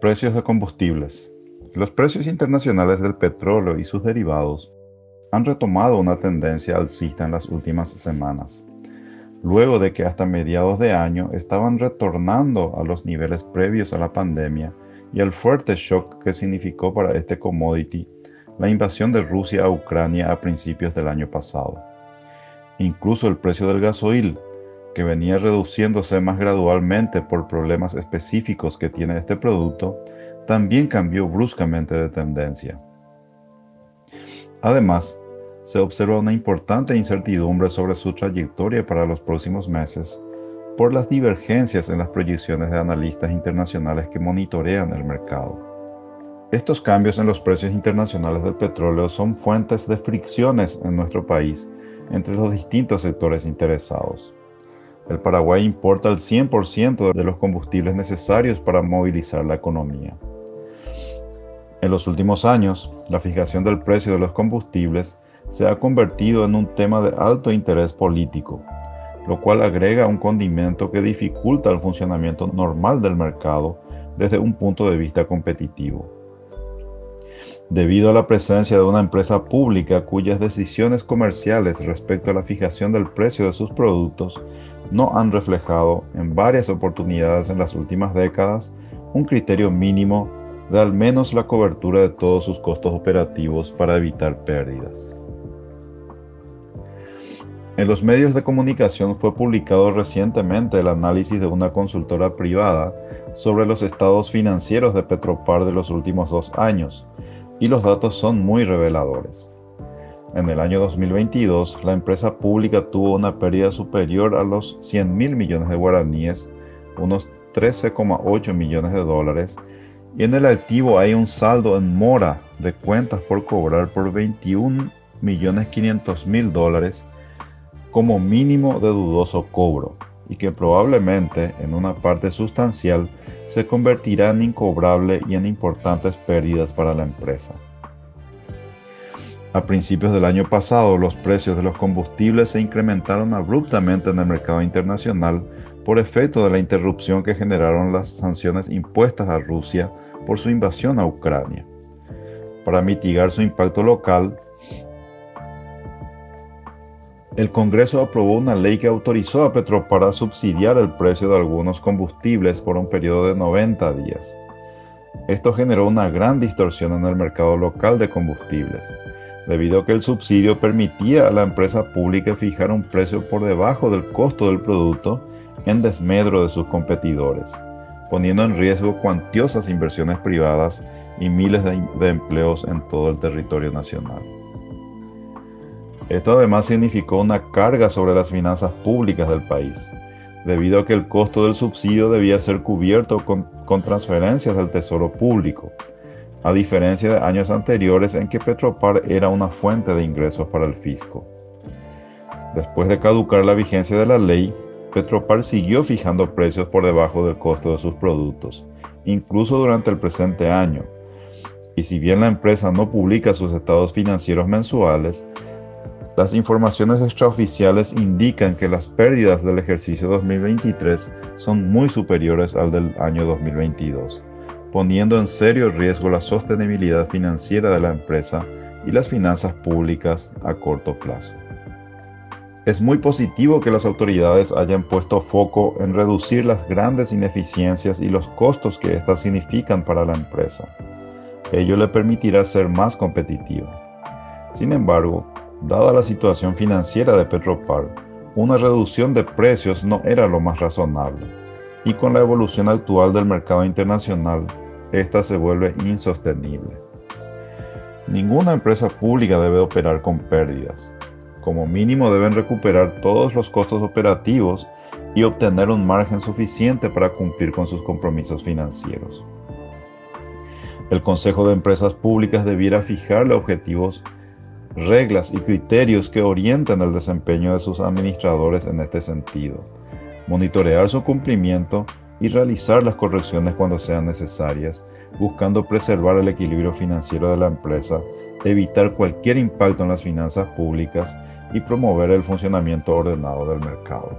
Precios de combustibles. Los precios internacionales del petróleo y sus derivados han retomado una tendencia alcista en las últimas semanas, luego de que hasta mediados de año estaban retornando a los niveles previos a la pandemia y al fuerte shock que significó para este commodity la invasión de Rusia a Ucrania a principios del año pasado. Incluso el precio del gasoil, que venía reduciéndose más gradualmente por problemas específicos que tiene este producto, también cambió bruscamente de tendencia. Además, se observa una importante incertidumbre sobre su trayectoria para los próximos meses por las divergencias en las proyecciones de analistas internacionales que monitorean el mercado. Estos cambios en los precios internacionales del petróleo son fuentes de fricciones en nuestro país entre los distintos sectores interesados. El Paraguay importa el 100% de los combustibles necesarios para movilizar la economía. En los últimos años, la fijación del precio de los combustibles se ha convertido en un tema de alto interés político, lo cual agrega un condimento que dificulta el funcionamiento normal del mercado desde un punto de vista competitivo. Debido a la presencia de una empresa pública cuyas decisiones comerciales respecto a la fijación del precio de sus productos no han reflejado en varias oportunidades en las últimas décadas un criterio mínimo de al menos la cobertura de todos sus costos operativos para evitar pérdidas. En los medios de comunicación fue publicado recientemente el análisis de una consultora privada sobre los estados financieros de Petropar de los últimos dos años, y los datos son muy reveladores. En el año 2022, la empresa pública tuvo una pérdida superior a los 100 mil millones de guaraníes, unos 13,8 millones de dólares, y en el activo hay un saldo en mora de cuentas por cobrar por 21 millones 500 mil dólares como mínimo de dudoso cobro y que probablemente en una parte sustancial se convertirá en incobrable y en importantes pérdidas para la empresa. A principios del año pasado, los precios de los combustibles se incrementaron abruptamente en el mercado internacional por efecto de la interrupción que generaron las sanciones impuestas a Rusia por su invasión a Ucrania. Para mitigar su impacto local, el Congreso aprobó una ley que autorizó a Petropar a subsidiar el precio de algunos combustibles por un periodo de 90 días. Esto generó una gran distorsión en el mercado local de combustibles, debido a que el subsidio permitía a la empresa pública fijar un precio por debajo del costo del producto en desmedro de sus competidores, poniendo en riesgo cuantiosas inversiones privadas y miles de, empleos en todo el territorio nacional. Esto además significó una carga sobre las finanzas públicas del país, debido a que el costo del subsidio debía ser cubierto con, transferencias del Tesoro Público, a diferencia de años anteriores en que Petropar era una fuente de ingresos para el fisco. Después de caducar la vigencia de la ley, Petropar siguió fijando precios por debajo del costo de sus productos, incluso durante el presente año. Y si bien la empresa no publica sus estados financieros mensuales, las informaciones extraoficiales indican que las pérdidas del ejercicio 2023 son muy superiores al del año 2022, poniendo en serio riesgo la sostenibilidad financiera de la empresa y las finanzas públicas a corto plazo. Es muy positivo que las autoridades hayan puesto foco en reducir las grandes ineficiencias y los costos que éstas significan para la empresa. Ello le permitirá ser más competitiva. Sin embargo, Dada la situación financiera de Petropar, una reducción de precios no era lo más razonable, y con la evolución actual del mercado internacional, esta se vuelve insostenible. Ninguna empresa pública debe operar con pérdidas. Como mínimo deben recuperar todos los costos operativos y obtener un margen suficiente para cumplir con sus compromisos financieros. El Consejo de Empresas Públicas debiera fijarle objetivos reglas y criterios que orientan el desempeño de sus administradores en este sentido, monitorear su cumplimiento y realizar las correcciones cuando sean necesarias, buscando preservar el equilibrio financiero de la empresa, evitar cualquier impacto en las finanzas públicas y promover el funcionamiento ordenado del mercado.